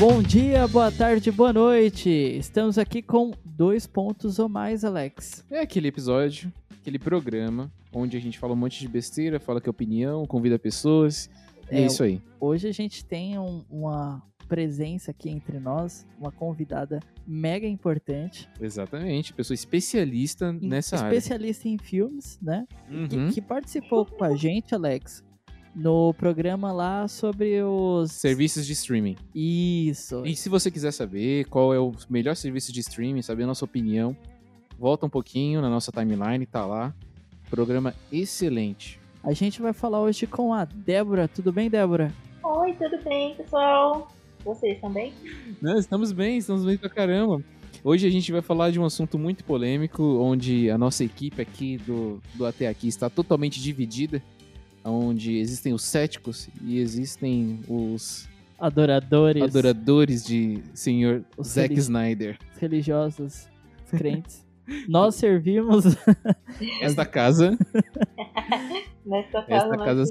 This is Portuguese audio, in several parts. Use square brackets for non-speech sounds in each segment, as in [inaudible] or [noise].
Bom dia, boa tarde, boa noite. Estamos aqui com dois pontos ou mais, Alex. É aquele episódio, aquele programa onde a gente fala um monte de besteira, fala que é opinião, convida pessoas. E é, É, isso aí. Hoje a gente tem um- uma presença aqui entre nós, uma convidada mega importante, Exatamente. Pessoa especialista em- nessa especialista em filmes, né? área. Que, Uhum. que participou com a gente, Alex, no programa lá sobre os. Serviços de streaming. Isso. E se você quiser saber qual é o melhor serviço de streaming, saber a nossa opinião, volta um pouquinho na nossa timeline, tá lá. Programa excelente. A gente vai falar hoje com a Débora. Tudo bem, Débora? Oi, tudo bem, pessoal? Vocês também? Não, estamos bem, estamos bem pra caramba. Hoje a gente vai falar de um assunto muito polêmico, onde a nossa equipe aqui do, do Até Aqui está totalmente dividida, onde existem os céticos e existem os Adoradores, adoradores de senhor Os Zack Snyder. religiosos, os crentes. [laughs] Nós servimos [laughs] Esta casa, [laughs] Nesta casa Esta casa-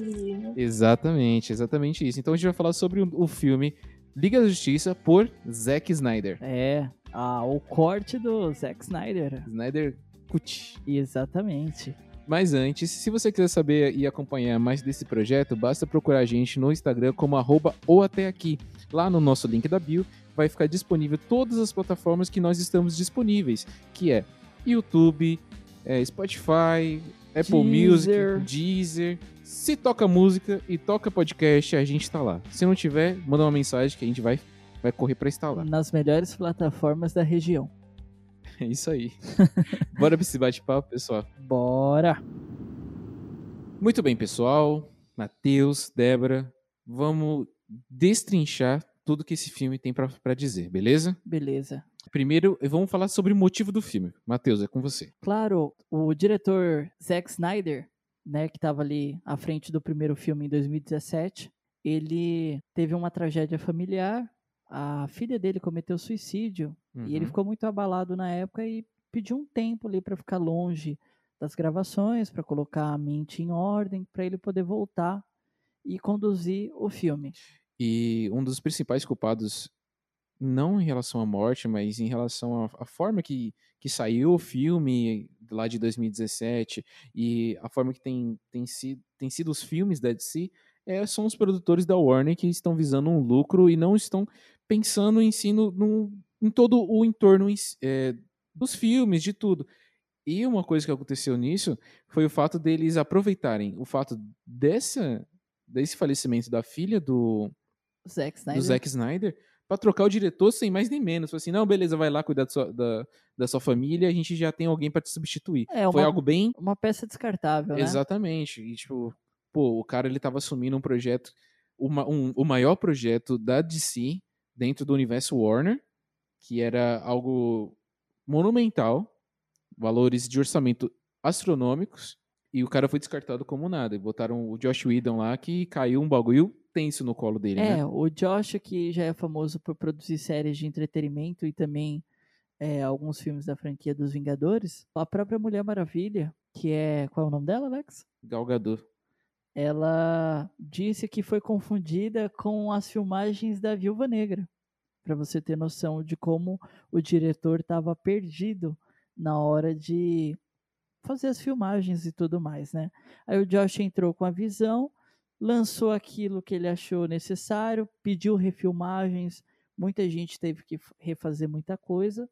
exatamente, exatamente isso. Então a gente vai falar sobre o, o filme Liga da Justiça por Zack Snyder. É, ah, o corte do Zack Snyder. Snyder Cut. Exatamente. Mas antes, se você quiser saber e acompanhar mais desse projeto, basta procurar a gente no Instagram como arroba ou até aqui. Lá no nosso link da bio vai ficar disponível todas as plataformas que nós estamos disponíveis, que é YouTube, é, Spotify, Apple Deezer. Music, Deezer. Se toca música e toca podcast, a gente tá lá. Se não tiver, manda uma mensagem que a gente vai, vai correr pra instalar. Nas melhores plataformas da região. [laughs] É isso aí. Bora pra esse bate-papo, pessoal. Bora! Muito bem, pessoal. Matheus, Débora, vamos destrinchar tudo que esse filme tem pra dizer, beleza? Beleza. Primeiro, vamos falar sobre o motivo do filme. Matheus, é com você. Claro, o diretor Zack Snyder, né, que estava ali à frente do primeiro filme em 2017, ele teve uma tragédia familiar. A filha dele cometeu suicídio e ele Uhum. ficou muito abalado na época e pediu um tempo ali para ficar longe das gravações, para colocar a mente em ordem, para ele poder voltar e conduzir o filme. E um dos principais culpados, não em relação à morte, mas em relação à, à forma que, que saiu o filme lá de 2017 e a forma que tem, tem, sido, tem sido os filmes da DC, é, são os produtores da Warner que estão visando um lucro e não estão pensando em si no, em todo o entorno é, dos filmes, de tudo. E uma coisa que aconteceu nisso foi o fato deles aproveitarem o fato dessa, desse falecimento da filha do, Zack do Snyder. Zack Snyder pra trocar o diretor sem mais nem menos. Falei assim, não, beleza, vai lá cuidar da sua, da, da sua família, a gente já tem alguém pra te substituir. É Foi uma, algo bem uma peça descartável, né? Exatamente. E, tipo, pô, o cara ele tava assumindo um projeto, uma, um, o maior projeto da DC dentro do universo Warner, que era algo monumental, valores de orçamento astronômicos, e o cara foi descartado como nada. E botaram o Josh Whedon lá, que caiu um bagulho tenso no colo dele, É, né? o Josh, que já é famoso por produzir séries de entretenimento e também é, alguns filmes da franquia dos Vingadores, a própria Mulher Maravilha, que é. Qual é o nome dela, Alex? Gal Gadot. Ela disse que foi confundida com as filmagens da Viúva Negra. Pra você ter noção de como o diretor estava perdido na hora de fazer as filmagens e tudo mais, né? Aí o Josh entrou com a visão, lançou aquilo que ele achou necessário, pediu refilmagens, muita gente teve que refazer muita coisa.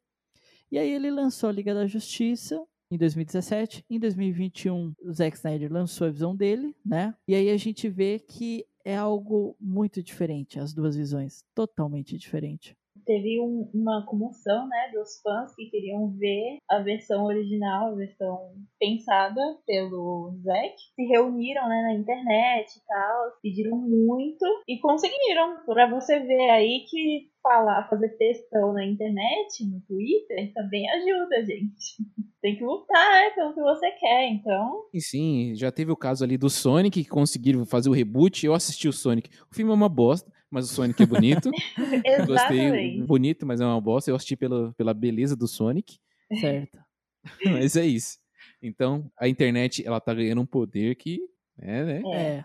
E aí ele lançou a Liga da Justiça em 2017. Em 2021, o Zack Snyder lançou a visão dele, né? E aí a gente vê que é algo muito diferente, as duas visões, totalmente diferente. Teve um- uma comoção, né, dos fãs que queriam ver a versão original, a versão pensada pelo Zack. Se reuniram, né, na internet e tal, pediram muito e conseguiram. Pra você ver aí que falar, fazer textão na internet, no Twitter, também ajuda, gente. [laughs] Tem que lutar, né, pelo que você quer, então... E sim, já teve o caso ali do Sonic, que conseguiram fazer o reboot. Eu assisti o Sonic. O filme é uma bosta, mas o Sonic é bonito. [laughs] Gostei, Exatamente. bonito, mas é uma bosta. Eu assisti pela, pela beleza do Sonic. Certo. [laughs] mas é isso. Então, a internet, ela tá ganhando um poder que, é, né? É. É.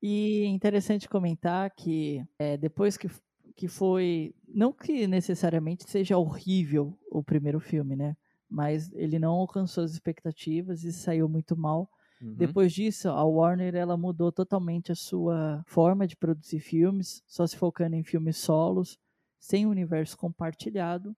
E é interessante comentar que é, depois que, que foi. Não que necessariamente seja horrível o primeiro filme, né? Mas ele não alcançou as expectativas e saiu muito mal. Uhum. Depois disso, a Warner ela mudou totalmente a sua forma de produzir filmes, só se focando em filmes solos, sem universo compartilhado.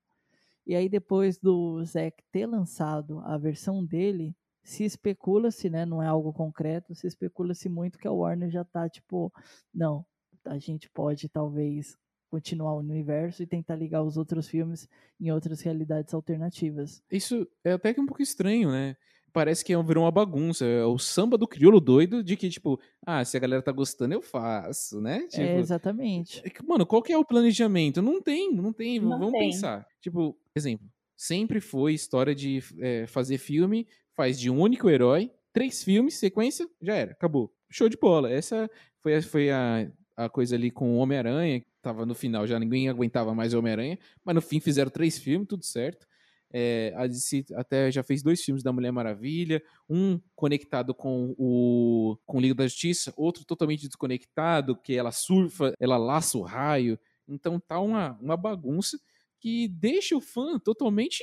E aí depois do Zack ter lançado a versão dele, se especula-se, né, não é algo concreto, se especula-se muito que a Warner já tá tipo, não, a gente pode talvez continuar o universo e tentar ligar os outros filmes em outras realidades alternativas. Isso é até que um pouco estranho, né? Parece que é- virou uma bagunça. É o samba do crioulo doido de que, tipo, ah, se a galera tá gostando, eu faço, né? Tipo, é, exatamente. é que, Mano, qual que é o planejamento? Não tem, não tem. Não Vamos tem. pensar. Tipo, exemplo, sempre foi história de é, fazer filme, faz de um único herói, três filmes, sequência, já era, acabou. Show de bola. Essa foi, a- foi a, a coisa ali com o Homem-Aranha, tava no final, já ninguém aguentava mais o Homem-Aranha, mas no fim fizeram três filmes, tudo certo. É, a DC até já fez dois filmes da Mulher Maravilha, um conectado com o com o Liga da Justiça, outro totalmente desconectado, que ela surfa, ela laça o raio. Então tá uma, uma bagunça que deixa o fã totalmente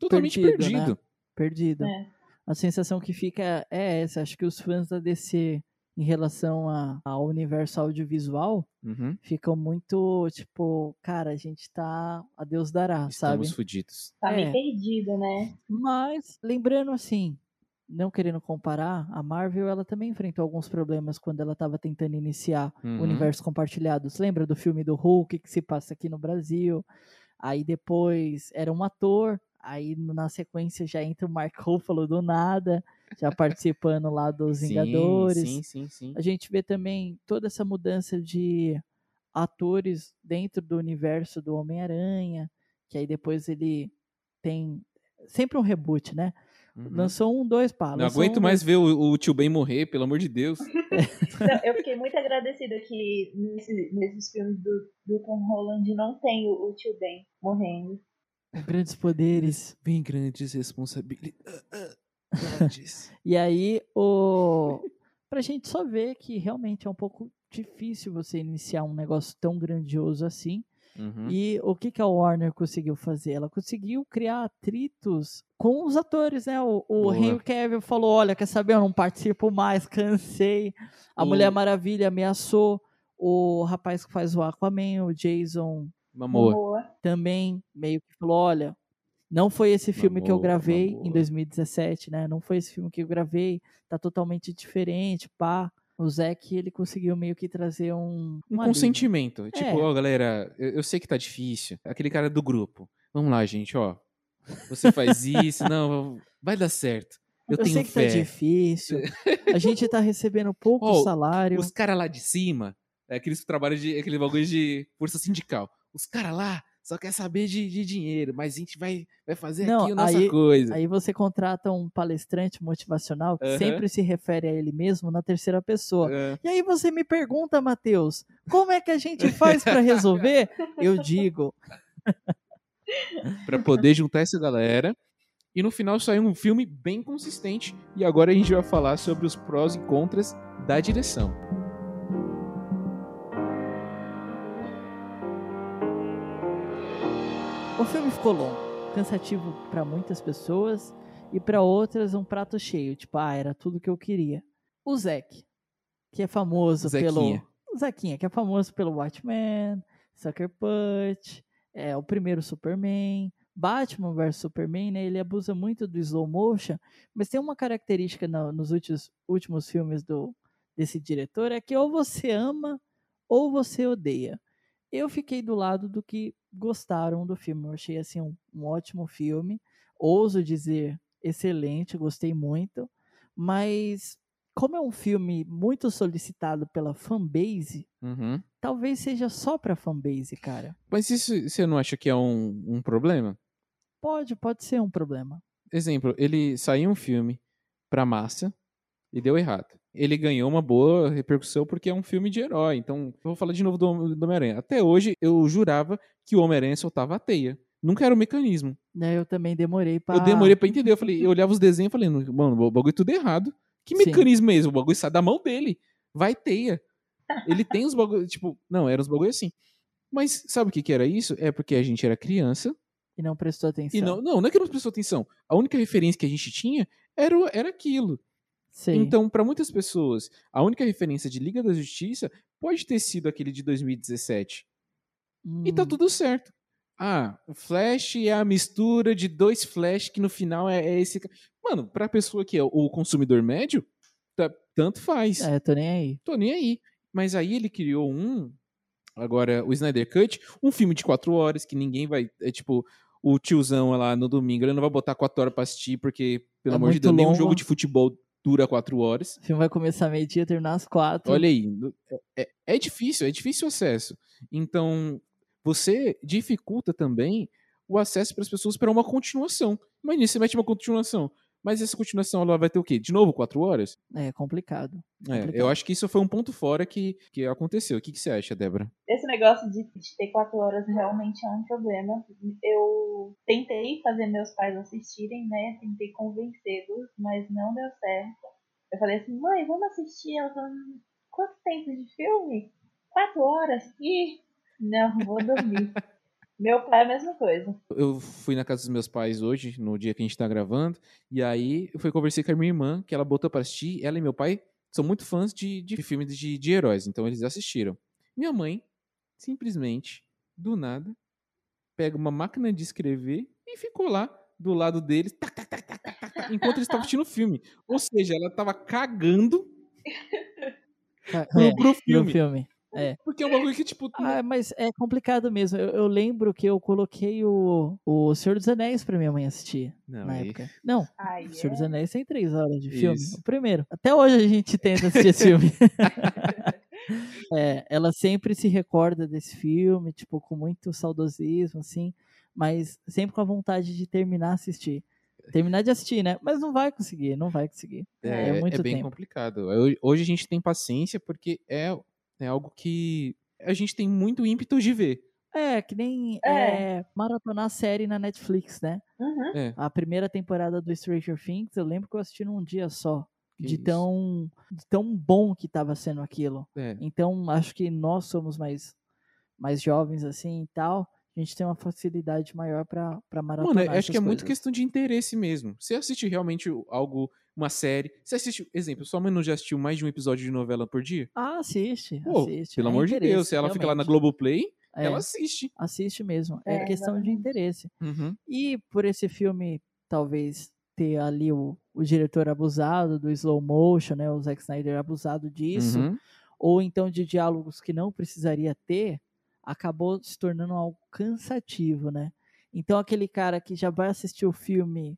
totalmente Perdido, né? perdido. Perdido. É. A sensação que fica é essa. Acho que os fãs da DC, em relação a- ao universo audiovisual, Uhum. ficam muito tipo, cara, a gente tá. A Deus dará, sabe? Estamos fudidos. Tá É. meio perdido, né? Mas, lembrando assim, não querendo comparar, a Marvel ela também enfrentou alguns problemas quando ela estava tentando iniciar Uhum. o universo compartilhado. Você lembra do filme do Hulk que se passa aqui no Brasil? Aí depois era um ator, aí na sequência já entra o Mark Ruffalo [laughs] do nada, já participando lá dos Vingadores. Sim, sim, sim. A gente vê também toda essa mudança de atores dentro do universo do Homem-Aranha, que aí depois ele tem sempre um reboot, né? Uhum. Lançou um, dois, pá. Não aguento um, mais dois- ver o, o tio Ben morrer, pelo amor de Deus. [laughs] Então, eu fiquei muito agradecida que nesse- nesses filmes do, do Tom Holland não tem o, o tio Ben morrendo. Grandes poderes. Vem grandes responsabilidades. [laughs] E aí, o... pra gente só ver que realmente é um pouco difícil você iniciar um negócio tão grandioso assim. Uhum. E o que, que a Warner conseguiu fazer? Ela conseguiu criar atritos com os atores, né? O, o. Henry Cavill falou, olha, quer saber, eu não participo mais, [laughs] cansei. A O- Mulher Maravilha ameaçou. O rapaz que faz o Aquaman, o Jason, Mamor. Momoa. também meio que falou, olha, não foi esse filme que eu gravei em mamor. 2017, né? Não foi esse filme que eu gravei, tá totalmente diferente, pá. O Zack, ele conseguiu meio que trazer um... Um consentimento. Tipo, É. ó, galera, eu, eu sei que tá difícil. Aquele cara do grupo. Vamos lá, gente, ó. Você faz [laughs] isso, não, vai dar certo. Eu, Eu tenho sei que fé. tá difícil. [laughs] A gente tá recebendo pouco Ó, salário. Os caras lá de cima, é aqueles que trabalham de aquele bagulho de força sindical. Os caras lá só quer saber de, de dinheiro, mas a gente vai, vai fazer Não, aqui a nossa aí- coisa. Aí você contrata um palestrante motivacional que sempre se refere a ele mesmo na terceira pessoa. É. E aí você me pergunta, Matheus, como é que a gente faz pra resolver? Eu digo, Pra poder juntar essa galera. E no final saiu um filme bem consistente. E agora a gente vai falar sobre os prós e contras da direção. O filme ficou longo, cansativo pra muitas pessoas e pra outras um prato cheio, tipo, ah, era tudo que eu queria. O Zack, que é famoso pelo Zequinha. o Zequinha, que é famoso pelo Watchmen, Sucker Punch, é o primeiro Superman, Batman vs Superman, né? Ele abusa muito do slow motion, mas tem uma característica no- nos últimos, últimos filmes do desse diretor é que ou você ama ou você odeia. Eu fiquei do lado do que gostaram do filme. Eu achei assim um, um ótimo filme. Ouso dizer excelente, gostei muito. Mas como é um filme muito solicitado pela fanbase, Uhum. talvez seja só pra fanbase, cara. Mas isso você não acha que é um, um problema? Pode, pode ser um problema. Exemplo, ele saiu um filme pra massa e deu errado. Ele ganhou uma boa repercussão porque é um filme de herói. Então, eu vou falar de novo do, do Homem-Aranha. Até hoje, eu jurava que o Homem-Aranha soltava a teia. Nunca era o mecanismo. Né, eu também demorei pra. Eu demorei pra entender. Eu falei, eu olhava os desenhos e falei, mano, o bagulho é tudo errado. Que Sim. mecanismo é esse? O bagulho sai da mão dele. Vai teia. Ele tem os bagulhos, tipo, não, eram os bagulhos assim. Mas sabe o que, que era isso? É porque a gente era criança E não prestou atenção. e não, não, não é que não prestou atenção. A única referência que a gente tinha era, era aquilo. Sim. Então, para muitas pessoas, a única referência de Liga da Justiça pode ter sido aquele de 2017. E tá Hum, tudo certo. Ah, o Flash é a mistura de dois Flash que no final é, é esse. Mano, pra pessoa que é o consumidor médio, tá- tanto faz. É, tô nem aí. Tô nem aí. Mas aí ele criou um. Agora, o Snyder Cut, um filme de quatro horas que ninguém vai. É tipo, o tiozão lá no domingo, ele não vai botar quatro horas pra assistir, porque, pelo É amor de Deus, nenhum longo. jogo de futebol dura quatro horas. O filme vai começar meio-dia, terminar às quatro. Olha aí, é, é difícil, é difícil o acesso. Então, você dificulta também o acesso para as pessoas para uma continuação. Imagina, você mete uma continuação, mas essa continuação ela vai ter o quê? De novo, quatro horas? É complicado. É, Complicado. eu acho que isso foi um ponto fora que, que aconteceu. O que, que você acha, Débora? Esse negócio de, de ter quatro horas realmente é um problema. Eu tentei fazer meus pais assistirem, né? Tentei convencê-los, mas não deu certo. Eu falei assim, mãe, vamos assistir. Ela falou, quanto tempo de filme? Quatro horas? Ih, não, vou dormir. [laughs] Meu pai é a mesma coisa. Eu fui na casa dos meus pais hoje, no dia que a gente tá gravando, e aí eu fui conversar com a minha irmã, que ela botou pra assistir. Ela e meu pai são muito fãs de, de filmes de, de heróis, então eles assistiram. Minha mãe, simplesmente, do nada, pega uma máquina de escrever e ficou lá do lado deles, tac, tac, tac, tac, tac, enquanto eles estavam assistindo o filme. Ou seja, ela tava cagando Ca- pro, É, pro pro filme. filme. É. Porque é um bagulho que, tipo, não- Ah, mas é complicado mesmo. Eu, eu lembro que eu coloquei o, o Senhor dos Anéis pra minha mãe assistir Não, na aí- época. Não, o Senhor dos é. Anéis tem três horas de filme. Isso. O primeiro. Até hoje a gente tenta assistir esse filme. [laughs] É, ela sempre se recorda desse filme, tipo, com muito saudosismo, assim, mas sempre com a vontade de terminar a assistir. Terminar de assistir, né? Mas não vai conseguir, não vai conseguir. É, É muito bem tempo. complicado. Hoje- Hoje a gente tem paciência porque é, é algo que a gente tem muito ímpeto de ver. É, que nem É. é, maratonar série na Netflix, né? Uhum. É, A primeira temporada do Stranger Things, eu lembro que eu assisti num dia só. Que De isso. tão, de tão bom que tava sendo aquilo. é. Então, acho que nós somos mais, mais jovens assim e tal. A gente tem uma facilidade maior pra, pra maratonar. Mano, acho que é muito questão de interesse mesmo. Você assiste realmente algo, uma série. Você assiste, exemplo, sua mãe não já assistiu mais de um episódio de novela por dia? Ah, assiste. Pô, assiste. pelo É amor de Deus, se ela fica lá na realmente. Globoplay, É, ela assiste. assiste mesmo. É, É, questão de interesse. Uhum. E por esse filme, talvez ter ali o, o diretor abusado do slow motion, né? O Zack Snyder abusado disso. Uhum. ou então de diálogos que não precisaria ter, acabou se tornando algo cansativo, né? Então aquele cara que já vai assistir o filme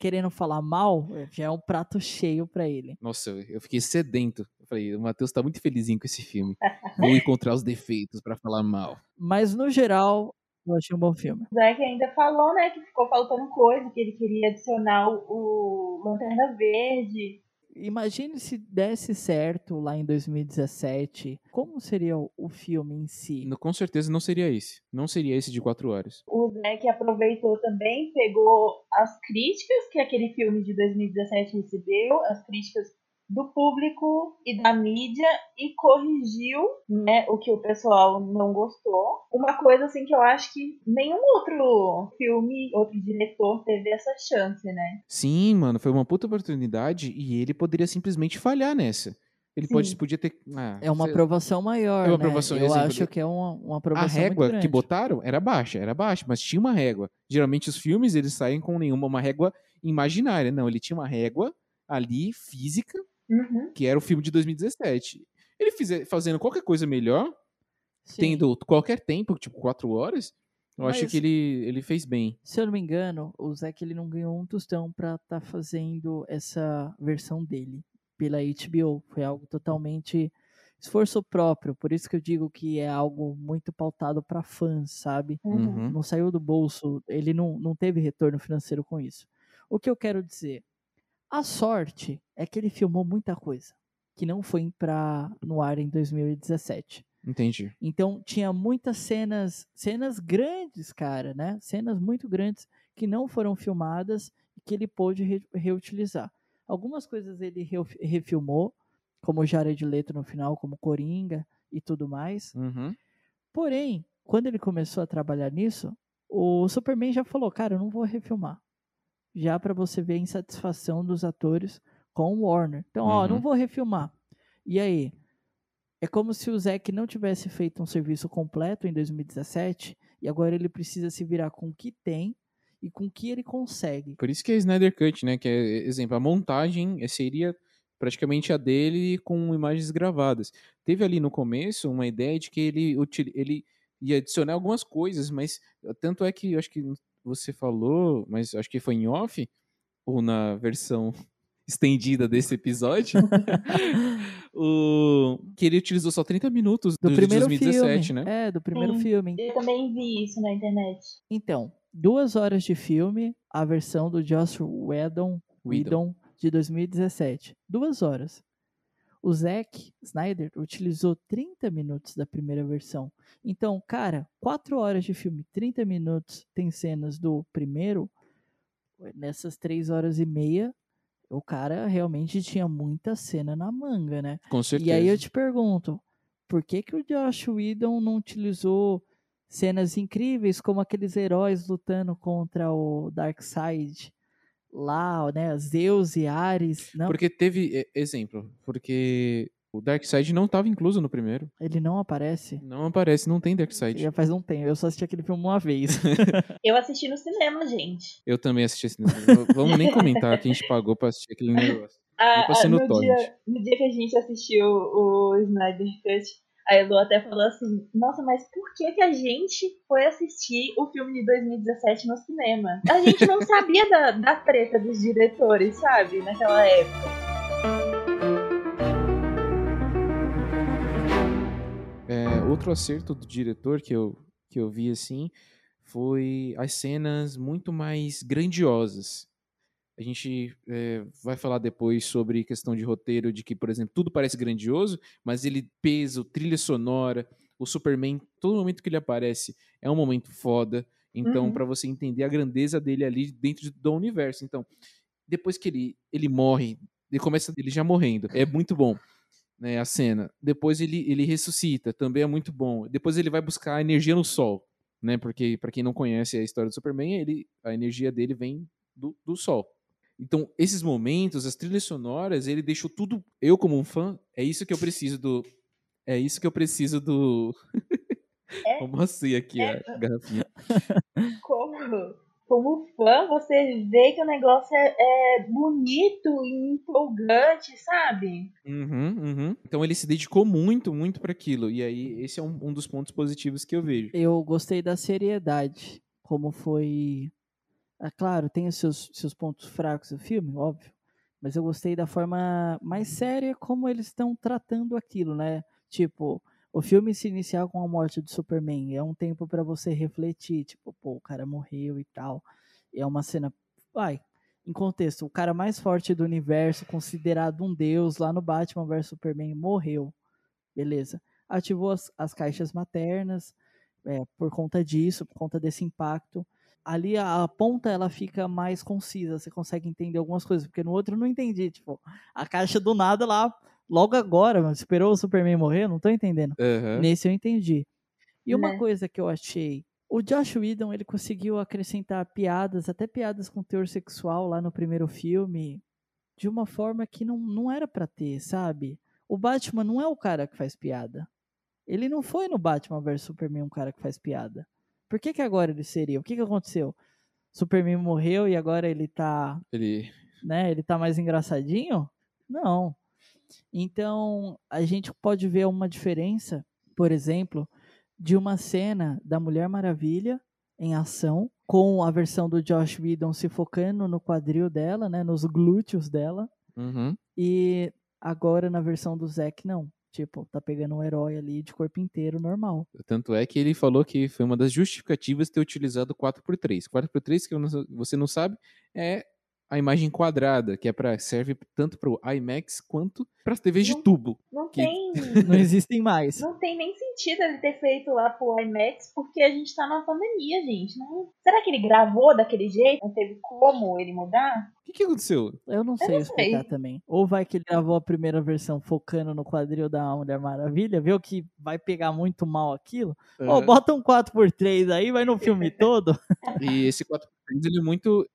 querendo falar mal, eh, já é um prato cheio pra ele. Nossa, eu- eu fiquei sedento. Eu falei, o Matheus tá muito felizinho com esse filme. Vou encontrar os defeitos pra falar mal. Mas no geral, eu achei um bom filme. O Zack ainda falou, né, que ficou faltando coisa, que ele queria adicionar o, o Lanterna Verde. Imagine se desse certo lá em 2017, como seria o, filme em si? No- Com certeza não seria esse. Não seria esse de quatro horas. O Zack aproveitou também, pegou as críticas que aquele filme de 2017 recebeu, as críticas do público e da mídia e corrigiu, né, o que o pessoal não gostou. Uma coisa assim que eu acho que nenhum outro filme, outro diretor teve essa chance, né? Sim, mano, foi uma puta oportunidade e ele poderia simplesmente falhar nessa. Ele pode, podia ter. ah, É uma sei- aprovação maior, É uma né? aprovação, Eu exemplo, acho que é uma, uma A aprovação muito régua que botaram era baixa, era baixa, mas tinha uma régua. Geralmente os filmes eles saem com nenhuma uma régua imaginária, não, ele tinha uma régua ali física, Uhum. que era o filme de 2017. Ele fizer, fazendo qualquer coisa melhor, Sim. tendo qualquer tempo, tipo quatro horas, eu acho Mas- que ele, ele fez bem. Se eu não me engano, o Zack ele não ganhou um tostão pra estar fazendo essa versão dele pela HBO. Foi algo totalmente esforço próprio. Por isso que eu digo que é algo muito pautado pra fãs, sabe? Uhum. Não saiu do bolso, ele não, não teve retorno financeiro com isso. O que eu quero dizer? A sorte é que ele filmou muita coisa que não foi pra, no ar em 2017. Entendi. Então tinha muitas cenas, cenas grandes, cara, né? Cenas muito grandes que não foram filmadas e que ele pôde re- reutilizar. Algumas coisas ele reu- refilmou, como o Jared Leto no final, como Coringa e tudo mais. Uhum. Porém, quando ele começou a trabalhar nisso, o Superman já falou, cara, eu não vou refilmar. Já para você ver a insatisfação dos atores com o Warner. Então, ó, não Uhum. vou refilmar. E aí? É como se o Zack não tivesse feito um serviço completo em 2017 e agora ele precisa se virar com o que tem e com o que ele consegue. Por isso que é Snyder Cut, né? Que é, exemplo, a montagem eh, seria praticamente a dele com imagens gravadas. Teve ali no começo uma ideia de que ele, ele ia adicionar algumas coisas, mas tanto é que eu acho que você falou, mas acho que foi em off, ou na versão [laughs] estendida desse episódio, [laughs] o, que ele utilizou só 30 minutos Do do, de primeiro 2017, filme. né? É, do primeiro Sim. filme. Eu também vi isso na internet. Então, duas horas de filme, a versão do Joss Whedon, Whedon. Whedon de 2017. Duas horas. O Zack Snyder utilizou 30 minutos da primeira versão. Então, cara, 4 horas de filme, 30 minutos, tem cenas do primeiro. Nessas 3 horas e meia, o cara realmente tinha muita cena na manga, né? Com certeza. E aí eu te pergunto, por que que o Josh Whedon não utilizou cenas incríveis como aqueles heróis lutando contra o Darkseid lá, né, Zeus e Ares? Não, Porque teve, exemplo, porque o Darkseid não estava incluso no primeiro. ele não aparece. Não aparece, não tem Darkseid. Já faz um tempo, eu só assisti aquele filme uma vez. [laughs] Eu assisti no cinema, gente. Eu também assisti esse V- Vamos nem comentar que a gente pagou pra assistir aquele negócio. Ah, ah, no no, dia, no dia que a gente assistiu o Snyder Cut, a Elu até falou assim: Nossa, mas por que, que a gente foi assistir o filme de 2017 no cinema? A gente não sabia da, da treta dos diretores, sabe? Naquela época. É, outro acerto do diretor que eu, que eu vi assim foi as cenas muito mais grandiosas. A gente é, vai falar depois sobre questão de roteiro, de que, por exemplo, tudo parece grandioso, mas ele peso, trilha sonora, o Superman, todo momento que ele aparece é um momento foda. Então, Uhum. pra você entender a grandeza dele ali dentro do universo. Então, depois que ele, ele morre, ele começa ele já morrendo, é muito bom. Né, a cena. Depois ele, ele ressuscita, também é muito bom. Depois ele vai buscar energia no sol, né? Porque para quem não conhece a história do Superman, ele a energia dele vem do, do sol. Então, esses momentos, as trilhas sonoras, ele deixou tudo. Eu, como um fã, é isso que eu preciso do. É isso que eu preciso do. É. [laughs] Vamos assim aqui a garrafinha. [laughs] Como, como fã, você vê que o negócio é, é bonito e empolgante, sabe? Uhum, uhum. Então ele se dedicou muito, muito para aquilo. E aí, esse é um, um dos pontos positivos que eu vejo. Eu gostei da seriedade, como foi. É claro, tem os seus, seus pontos fracos do filme, óbvio. Mas eu gostei da forma mais séria como eles estão tratando aquilo, né? Tipo, o filme se iniciar com a morte do Superman é um tempo pra você refletir, tipo, pô, o cara morreu e tal. É uma cena, vai, em contexto, o cara mais forte do universo, considerado um deus lá no Batman vs Superman, morreu. Beleza. Ativou as, as caixas maternas é, por conta disso, por conta desse impacto. Ali a, a ponta ela fica mais concisa, você consegue entender algumas coisas, porque no outro eu não entendi, tipo, a caixa do nada lá, logo agora, mano, esperou o Superman morrer, não tô entendendo. Aham. Nesse eu entendi. E uma Né? coisa que eu achei, o Josh Whedon, ele conseguiu acrescentar piadas, até piadas com teor sexual lá no primeiro filme, de uma forma que não, não era pra ter, sabe? O Batman não é o cara que faz piada. Ele não foi no Batman vs Superman um cara que faz piada. Por que que agora ele seria? O que que aconteceu? Superman morreu e agora ele tá Ele. né? Ele tá mais engraçadinho? Não. Então, a gente pode ver uma diferença, por exemplo, de uma cena da Mulher Maravilha em ação, com a versão do Josh Whedon se focando no quadril dela, né, nos glúteos dela, Uhum. e agora na versão do Zack não. Tipo, tá pegando um herói ali de corpo inteiro normal. Tanto é que ele falou que foi uma das justificativas ter utilizado 4x3. 4x3, que você não sabe, é a imagem quadrada, que é para serve tanto para o IMAX quanto para as TVs de Não- tubo. Não Que- tem. [laughs] Não existem mais. Não tem nem sentido ele ter feito lá pro IMAX, porque a gente tá numa pandemia, gente. Não... Será que ele gravou daquele jeito? Não teve como ele mudar? O que, que aconteceu? Eu não sei não explicar sei. também. Ou vai que ele gravou a primeira versão focando no quadril da Mulher Maravilha, viu que vai pegar muito mal aquilo? Ah, bota um 4x3 aí, vai no filme [laughs] todo. E esse 4x3 ele é muito.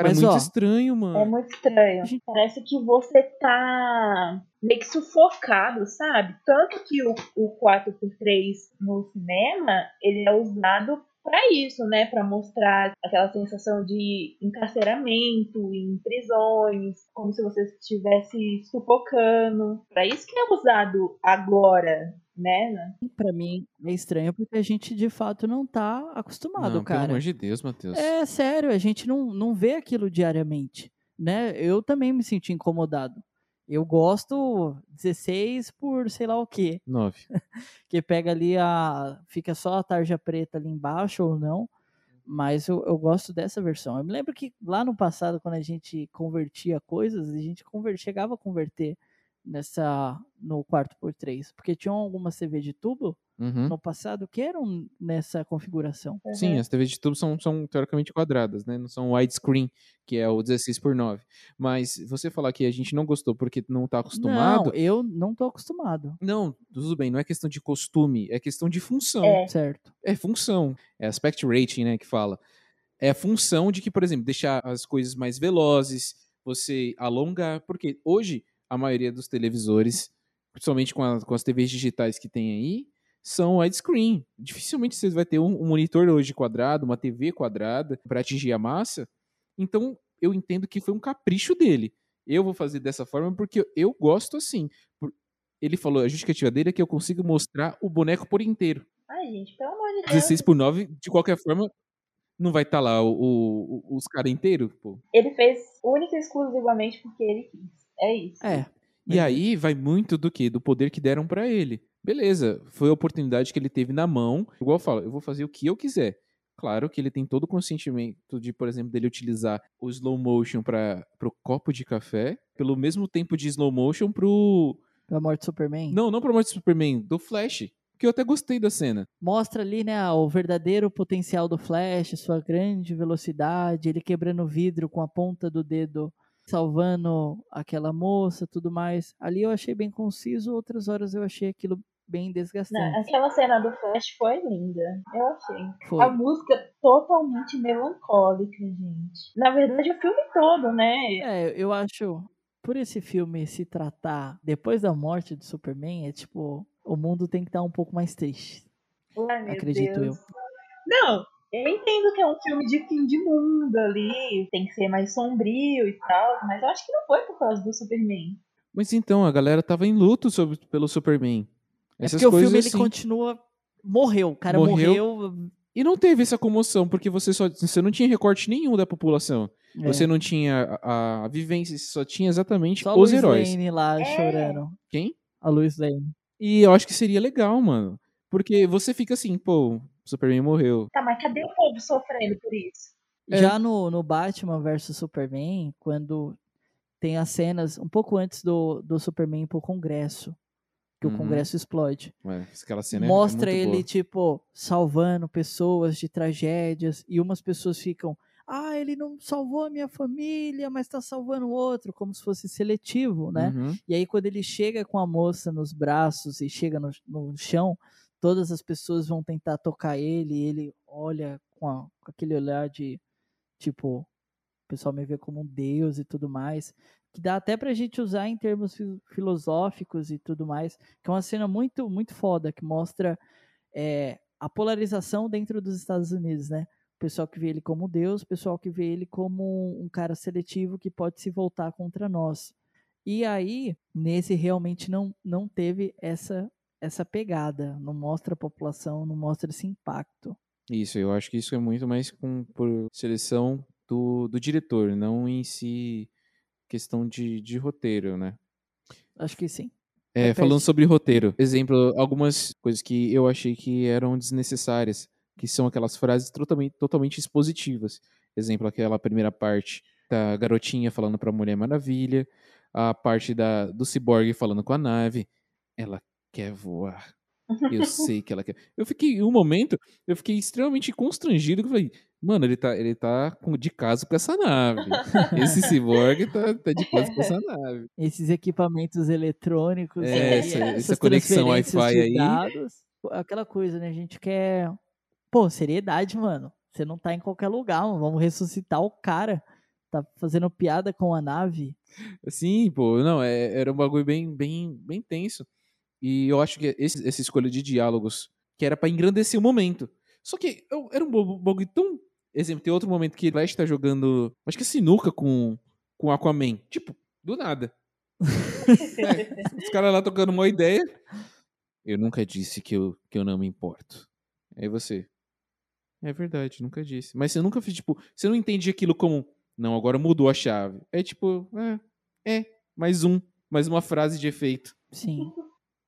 Cara, Mas, é muito ó, estranho, mano. É muito estranho. Gente- Parece que você tá meio que sufocado, sabe? Tanto que o, o 4x3 no cinema, ele é usado pra isso, né? Pra mostrar aquela sensação de encarceramento em prisões, como se você estivesse sufocando. Pra isso que é usado agora, né? Pra mim é estranho porque a gente de fato não tá acostumado, não, pelo cara. amor de Deus, Matheus. É sério, a gente não, não vê aquilo diariamente, né? Eu também me senti incomodado. Eu gosto 16 por sei lá o quê, 9. [laughs] que pega ali a. fica só a tarja preta ali embaixo ou não, mas eu, eu gosto dessa versão. Eu me lembro que lá no passado, quando a gente convertia coisas, a gente conver, chegava a converter nessa no quarto por 3, porque tinham algumas TV de tubo Uhum. no passado que eram nessa configuração. Sim, Uhum. as TVs de tubo são, são teoricamente quadradas, né? Não são widescreen, que é o 16 por 9. Mas você falar que a gente não gostou porque não tá acostumado. Não, eu não tô acostumado, Não, tudo bem, não é questão de costume, é questão de função. É. certo? É função. É aspect rating, né, que fala. É a função de que, por exemplo, deixar as coisas mais velozes, você alongar, porque hoje a maioria dos televisores, principalmente com, a- com as TVs digitais que tem aí, são widescreen. Dificilmente você vai ter um, um monitor hoje quadrado, uma TV quadrada para atingir a massa. Então, eu entendo que foi um capricho dele. Eu vou fazer dessa forma porque eu gosto assim. Ele falou, a justificativa dele é que eu consigo mostrar o boneco por inteiro. Ai, gente, pelo amor de Deus. 16 por 9, de qualquer forma, não vai estar lá o, o- o- os caras inteiros, pô. Ele fez única e exclusivamente porque ele quis. É isso. É. E aí vai muito do que? Do poder que deram pra ele. Beleza, foi a oportunidade que ele teve na mão. Igual eu falo, eu vou fazer o que eu quiser. Claro que ele tem todo o consentimento de, por exemplo, dele utilizar o slow motion para pro copo de café, pelo mesmo tempo de slow motion pro. Da morte do Superman. Não, não pro morte do Superman, do Flash. Que eu até gostei da cena. Mostra ali, né, o verdadeiro potencial do Flash, sua grande velocidade, ele quebrando o vidro com a ponta do dedo, salvando aquela moça, tudo mais. Ali eu achei bem conciso, outras horas eu achei aquilo bem Não, desgastante. aquela cena do Flash foi linda. Eu achei. Foi. A música totalmente melancólica, gente. Na verdade, o filme todo, né? É, eu acho, por esse filme se tratar depois da morte do Superman, é tipo, o mundo tem que estar um pouco mais triste. Ai, Acredito Deus. Não, eu entendo que é um filme de fim de mundo ali, tem que ser mais sombrio e tal, mas eu acho que não foi por causa do Superman. Mas então, a galera tava em luto sobre, pelo Superman. É Essas porque o filme ele assim. continua. Morreu, o cara Morreu. morreu. E não teve essa comoção, porque você só você não tinha recorte nenhum da população. é. Você não tinha a, a vivência, você só tinha exatamente Só a os Lois heróis. Lane lá É. chorando. Quem? A Lois Lane. E eu acho que seria legal, mano. Porque você fica assim, pô, Superman morreu. Tá, mas cadê o povo sofrendo por isso? É. Já no, no Batman vs Superman, quando tem as cenas um pouco antes do, do Superman ir pro Congresso, que Uhum. o Congresso explode. Ué, aquela cena é- Mostra é muito ele, boa. tipo, salvando pessoas de tragédias, e umas pessoas ficam. Ah, ele não salvou a minha família, mas tá salvando o outro, como se fosse seletivo, né? Uhum. E aí, quando ele chega com a moça nos braços e chega no, no chão, todas as pessoas vão tentar tocar ele, e ele olha com, a- com aquele olhar de tipo, o pessoal me vê como um deus e tudo mais. Que dá até pra gente usar em termos fi- filosóficos e tudo mais. Que é uma cena muito, muito foda, que mostra é, a polarização dentro dos Estados Unidos, né? O pessoal que vê ele como Deus, o pessoal que vê ele como um cara seletivo que pode se voltar contra nós. E aí, nesse realmente não, não teve essa essa pegada, não mostra a população, não mostra esse impacto. Isso, eu acho que isso é muito mais com, por seleção do, do diretor, não em si questão de, de roteiro, né? Acho que sim. É, falando sobre roteiro, exemplo, algumas coisas que eu achei que eram desnecessárias, que são aquelas frases totalmente, totalmente expositivas. Exemplo, aquela primeira parte da garotinha falando pra Mulher Maravilha, a parte da, do ciborgue falando com a nave. Ela quer voar. Eu [laughs] sei que ela quer. Eu fiquei, em um momento, eu fiquei extremamente constrangido. Eu falei, mano, ele tá, ele tá com, de caso com essa nave. [laughs] Esse ciborgue tá, tá de caso com essa nave. Esses equipamentos eletrônicos, É, aí, essa- essa conexão Wi-Fi aí. dados, aquela coisa, né? A gente quer. Pô, seriedade, mano. Você não tá em qualquer lugar, mano. Vamos ressuscitar o cara. Tá fazendo piada com a nave. Sim, pô, não, é- era um bagulho bem, bem, bem tenso. E eu acho que esse- essa escolha de diálogos, que era pra engrandecer o momento. Só que eu- era um bagulho tão. Exemplo, tem outro momento que Flash tá jogando. Acho que é sinuca com, com Aquaman. Tipo, do nada. [laughs] É, os caras lá tocando uma ideia. Eu nunca disse que eu, que eu não me importo. Aí você. É verdade, nunca disse. Mas você nunca fez, tipo, você não entende aquilo como. Não, agora mudou a chave. É tipo, é, é, mais um, mais uma frase de efeito. Sim.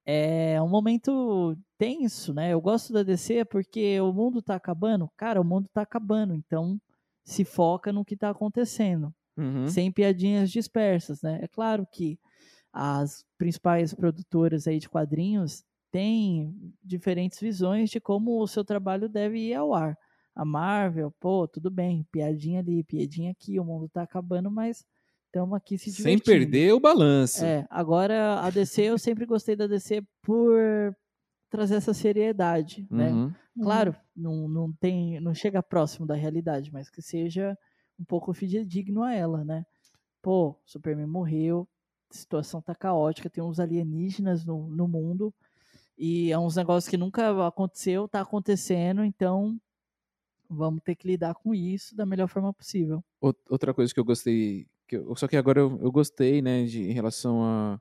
É um momento tenso, né? Eu gosto da DC porque o mundo tá acabando. Cara, o mundo tá acabando. Então, se foca no que tá acontecendo. Uhum. sem piadinhas dispersas, né? É claro que as principais produtoras aí de quadrinhos têm diferentes visões de como o seu trabalho deve ir ao ar. A Marvel, pô, tudo bem, piadinha ali, piadinha aqui, o mundo tá acabando, mas estamos aqui se Sem divertindo. perder o balanço. É, agora a DC, eu sempre gostei da DC por trazer essa seriedade, né? Uhum. Claro, não, não tem, não chega próximo da realidade, mas que seja um pouco fidedigno a ela, né? Pô, Superman morreu, a situação tá caótica, tem uns alienígenas no, no mundo e é uns negócios que nunca aconteceu, tá acontecendo, então vamos ter que lidar com isso da melhor forma possível. Out- Outra coisa que eu gostei, que eu- só que agora eu, eu gostei, né, de, em relação à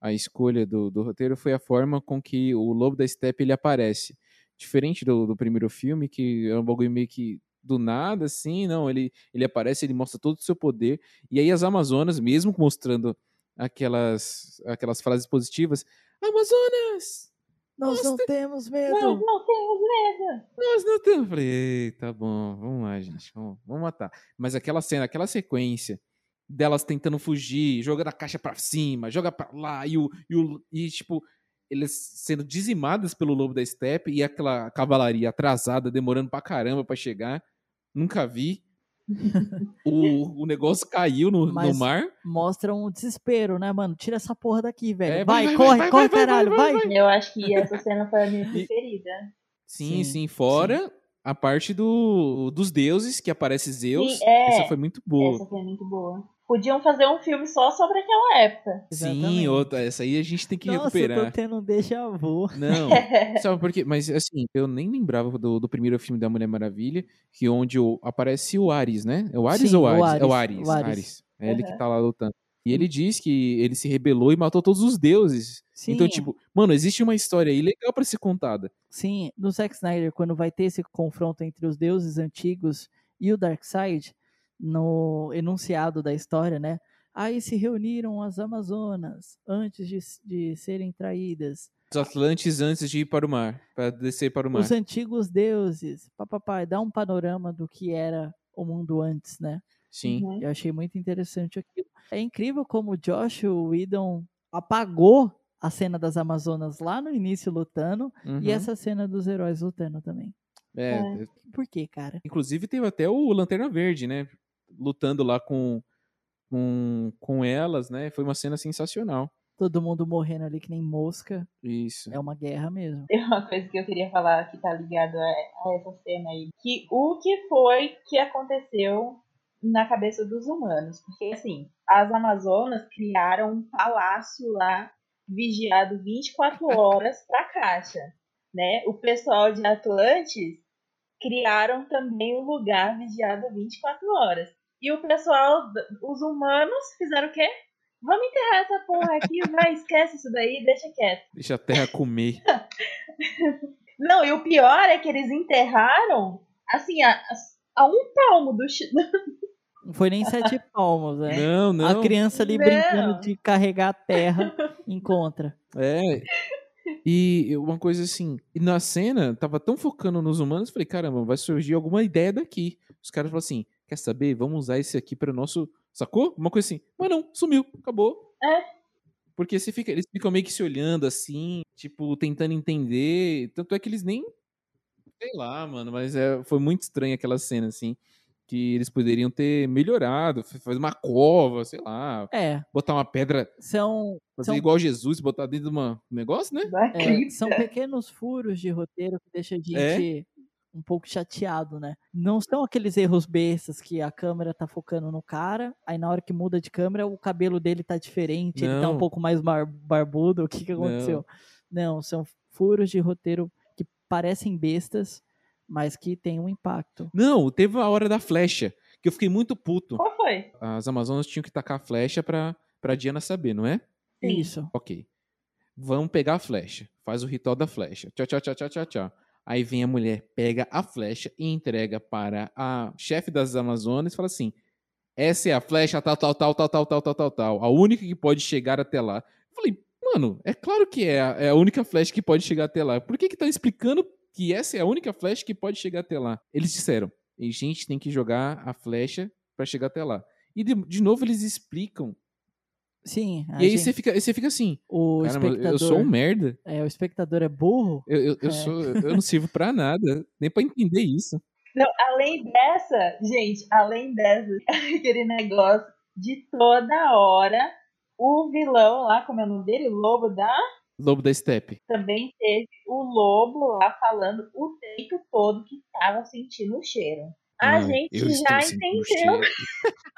a, escolha do, do roteiro, foi a forma com que o Lobo da Steppe ele aparece. Diferente do, do primeiro filme, que é um bagulho meio que do nada, assim, não, ele, ele aparece, ele mostra todo o seu poder, e aí as Amazonas, mesmo mostrando aquelas, aquelas frases positivas, Amazonas! Nós não temos medo! não temos medo. Nós não temos. Falei, "Ei, tá bom, vamos lá, gente, vamos, vamos matar. Mas aquela cena, aquela sequência delas tentando fugir, jogando a caixa pra cima, joga pra lá, e, o, e, o, e tipo, eles sendo dizimadas pelo lobo da steppe e aquela cavalaria atrasada, demorando pra caramba pra chegar. Nunca vi. [laughs] o, o negócio caiu no, no mar. Mostra um desespero, né, mano? Tira essa porra daqui, velho. É, vai, vai, vai, corre, vai, corre, vai, vai, caralho, vai, vai! Eu acho que essa cena foi a minha preferida. Sim, sim, Sim, fora a parte do, dos deuses, que aparece Zeus. Sim, é. Essa foi muito boa. Essa foi muito boa. Podiam fazer um filme só sobre aquela época. Sim, Exatamente. outra, essa aí a gente tem que Nossa, recuperar. eu tô tendo um déjà vu. Não, [laughs] sabe por quê? Mas assim, eu nem lembrava do, do primeiro filme da Mulher Maravilha, que onde o, aparece o Ares, né? É o Ares Sim, ou o o Ares? É o Ares, Ares. o Ares. Ares. É ele que tá lá lutando. E ele diz que ele se rebelou e matou todos os deuses. Sim, Então, tipo, mano, existe uma história aí legal pra ser contada. sim, no Zack Snyder, quando vai ter esse confronto entre os deuses antigos e o Darkseid, no enunciado da história, né? Aí se reuniram as Amazonas antes de, de serem traídas. Os Atlantes antes de ir para o mar, para descer para o mar. Os antigos deuses, papapá, dá um panorama do que era o mundo antes, né? Sim. Uhum. Eu achei muito interessante aquilo. É incrível como o Josh Whedon apagou a cena das Amazonas lá no início lutando Uhum. e essa cena dos heróis lutando também. É, É. Por quê, cara? Inclusive teve até o Lanterna Verde, né? Lutando lá com, com, com elas, né? Foi uma cena sensacional. Todo mundo morrendo ali que nem mosca. Isso. É uma guerra mesmo. Tem uma coisa que eu queria falar que tá ligado a, a essa cena aí. Que o que foi que aconteceu na cabeça dos humanos? Porque, assim, as Amazonas criaram um palácio lá, vigiado 24 horas pra caixa, né? O pessoal de Atlantis criaram também um lugar vigiado 24 horas. E o pessoal, os humanos, fizeram o quê? Vamos enterrar essa porra aqui, vai, esquece isso daí, deixa quieto. Deixa a terra comer. [laughs] Não, e o pior é que eles enterraram, assim, a, a um palmo do. [laughs] Não foi nem sete [laughs] palmos, né? Não, não. A criança ali Não. brincando de carregar a terra encontra. É. E uma coisa assim, e na cena, tava tão focando nos humanos, falei, caramba, vai surgir alguma ideia daqui. Os caras falaram assim, quer saber? Vamos usar esse aqui para o nosso. Sacou? Uma coisa assim. Mas não, sumiu, acabou. É. Porque você fica, eles ficam meio que se olhando assim, tipo, tentando entender. Tanto é que eles nem. Sei lá, mano, mas é, foi muito estranha aquela cena, assim. Que eles poderiam ter melhorado, fazer uma cova, sei lá. É, Botar uma pedra, são, fazer são, igual Jesus, botar dentro de um negócio, né? É, cripta. são pequenos furos de roteiro que deixam a gente um pouco chateado, né? Não são aqueles erros bestas que a câmera tá focando no cara, aí na hora que muda de câmera o cabelo dele tá diferente, ele tá um Não. pouco mais bar- barbudo, o que que Não. aconteceu? Não, são furos de roteiro que parecem bestas, mas que têm um impacto. Não, teve a hora da flecha, que eu fiquei muito puto. Qual foi? As Amazonas tinham que tacar a flecha pra, pra Diana saber, não é? Sim. Isso. Ok. Vamos pegar a flecha. Faz o ritual da flecha. Tchau, tchau, tchau, tchau, tchau, tchau. Aí vem a mulher, pega a flecha e entrega para a chefe das Amazonas e fala assim: essa é a flecha tal, tal, tal, tal, tal, tal, tal, tal, tal. A única que pode chegar até lá. Eu falei, mano, é claro que é a, é a única flecha que pode chegar até lá. Por que que tá explicando que essa é a única flecha que pode chegar até lá? Eles disseram, a gente tem que jogar a flecha para chegar até lá. E de, de novo eles explicam. Sim, a e aí gente- você fica, você fica assim, o caramba, espectador, eu sou um merda. é, o espectador é burro. Eu, eu, eu É. sou, eu não sirvo pra nada, nem pra entender isso. Não, além dessa, gente, além dessa, [laughs] aquele negócio de toda hora, o vilão lá, como é o nome dele? O lobo da. Lobo da Steppe. Também teve o lobo lá falando o tempo todo que tava sentindo o cheiro. A Não, gente eu já sentindo entendeu. [laughs]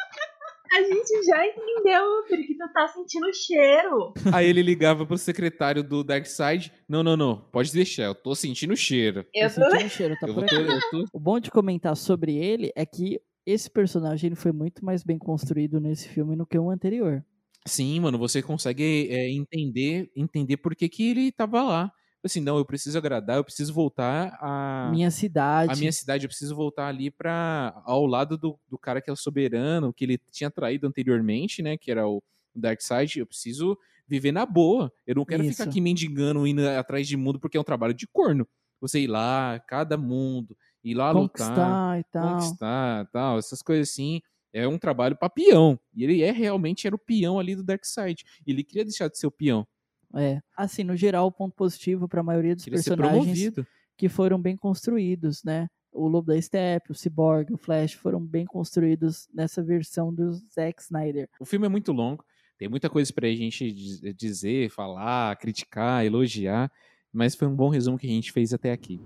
A gente já entendeu, filho, que tu tá sentindo o cheiro. Aí ele ligava pro secretário do Darkseid. Não, não, não. Pode deixar, eu tô sentindo o cheiro. Eu Tô tô... sentindo o cheiro, tá Eu por tô, eu tô- O bom de comentar sobre ele é que esse personagem ele foi muito mais bem construído nesse filme do que o anterior. Sim, mano, você consegue é, entender entender por que, que ele tava lá. Assim, não, eu preciso agradar, eu preciso voltar a Minha cidade. a minha cidade, eu preciso voltar ali para ao lado do, do cara que é o soberano, que ele tinha traído anteriormente, né, que era o Darkseid, eu preciso viver na boa. Eu não quero Isso. ficar aqui mendigando, indo atrás de mundo, porque é um trabalho de corno. Você ir lá, cada mundo, ir lá lutar, conquistar e tal. conquistar, tal, essas coisas assim. É um trabalho pra peão. E ele é realmente era o peão ali do Darkseid. E ele queria deixar de ser o peão. É. Assim, no geral, o ponto positivo para a maioria dos Queria personagens que foram bem construídos, né? O Lobo da Steppe, o Cyborg, o Flash foram bem construídos nessa versão do Zack Snyder. O filme é muito longo, tem muita coisa pra gente diz- dizer, falar, criticar, elogiar, mas foi um bom resumo que a gente fez até aqui.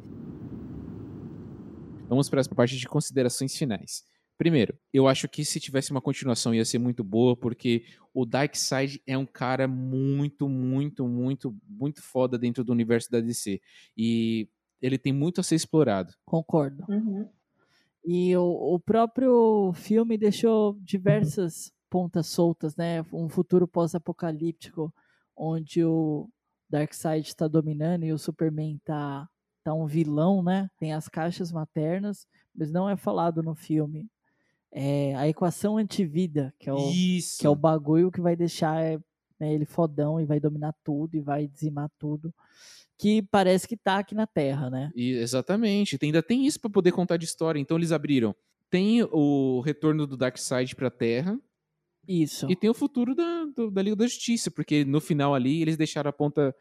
Vamos para a parte de considerações finais. Primeiro, eu acho que se tivesse uma continuação ia ser muito boa, porque o Darkseid é um cara muito, muito, muito, muito foda dentro do universo da DC. E ele tem muito a ser explorado. Concordo. Uhum. E o, o próprio filme deixou diversas pontas soltas, né? Um futuro pós-apocalíptico, onde o Darkseid está dominando e o Superman tá, tá um vilão, né? Tem as caixas maternas, mas não é falado no filme. É a equação antivida, que é o, Isso! que é o bagulho que vai deixar né, ele fodão e vai dominar tudo e vai dizimar tudo. Que parece que tá aqui na Terra, né? E- exatamente. Tem- ainda tem isso pra poder contar de história. Então eles abriram. Tem o retorno do Darkseid pra Terra Isso. e tem o futuro da, do- da Liga da Justiça, porque no final ali eles deixaram a ponta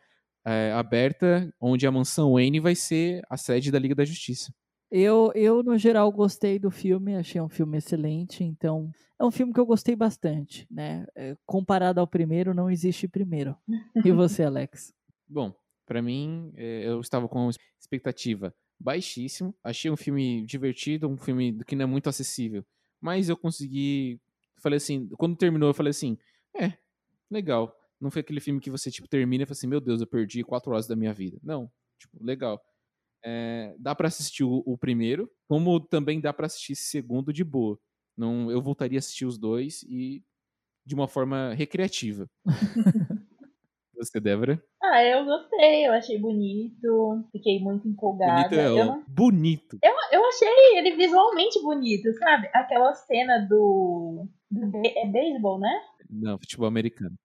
é, aberta, onde a mansão Wayne vai ser a sede da Liga da Justiça. Eu, eu, no geral, gostei do filme, achei um filme excelente, então é um filme que eu gostei bastante, né? É, comparado ao primeiro, não existe primeiro. E [laughs] você, Alex? Bom, pra mim, é, eu estava com uma expectativa baixíssima. Achei um filme divertido, um filme que não é muito acessível. Mas eu consegui. Falei assim, quando terminou, eu falei assim: é, legal. Não foi aquele filme que você, tipo, termina e fala assim: meu Deus, eu perdi quatro horas da minha vida. Não, tipo, legal. É, dá pra assistir o, o primeiro, como também dá pra assistir esse segundo de boa. Não, eu voltaria a assistir os dois e de uma forma recreativa. [laughs] Você, Débora? Ah, eu gostei, eu achei bonito, fiquei muito empolgada. Bonito é eu, não- bonito. eu achei ele visualmente bonito, sabe? Aquela cena do. do é beisebol, né? Não, futebol americano.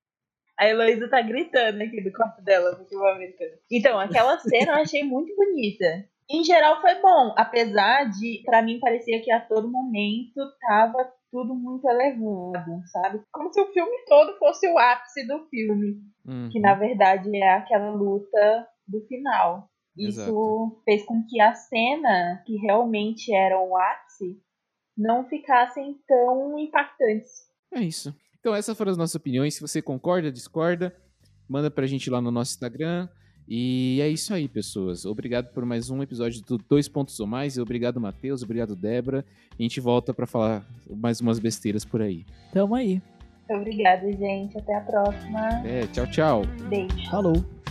A Heloísa tá gritando aqui do quarto dela, no futebol americano. Então, aquela cena eu achei muito bonita. Em geral foi bom, apesar de, para mim, parecia que a todo momento tava tudo muito elevado, sabe? Como se o filme todo fosse o ápice do filme, Uhum. que na verdade é aquela luta do final. Isso Exato. fez com que a cena que realmente era o ápice não ficassem tão impactantes. É isso. Então, essas foram as nossas opiniões. Se você concorda, discorda, manda pra gente lá no nosso Instagram. E é isso aí, pessoas. Obrigado por mais um episódio do Dois Pontos ou Mais. Obrigado, Matheus. Obrigado, Débora. A gente volta pra falar mais umas besteiras por aí. Tamo aí. Obrigada, gente. Até a próxima. É, tchau, tchau. Beijo. Falou.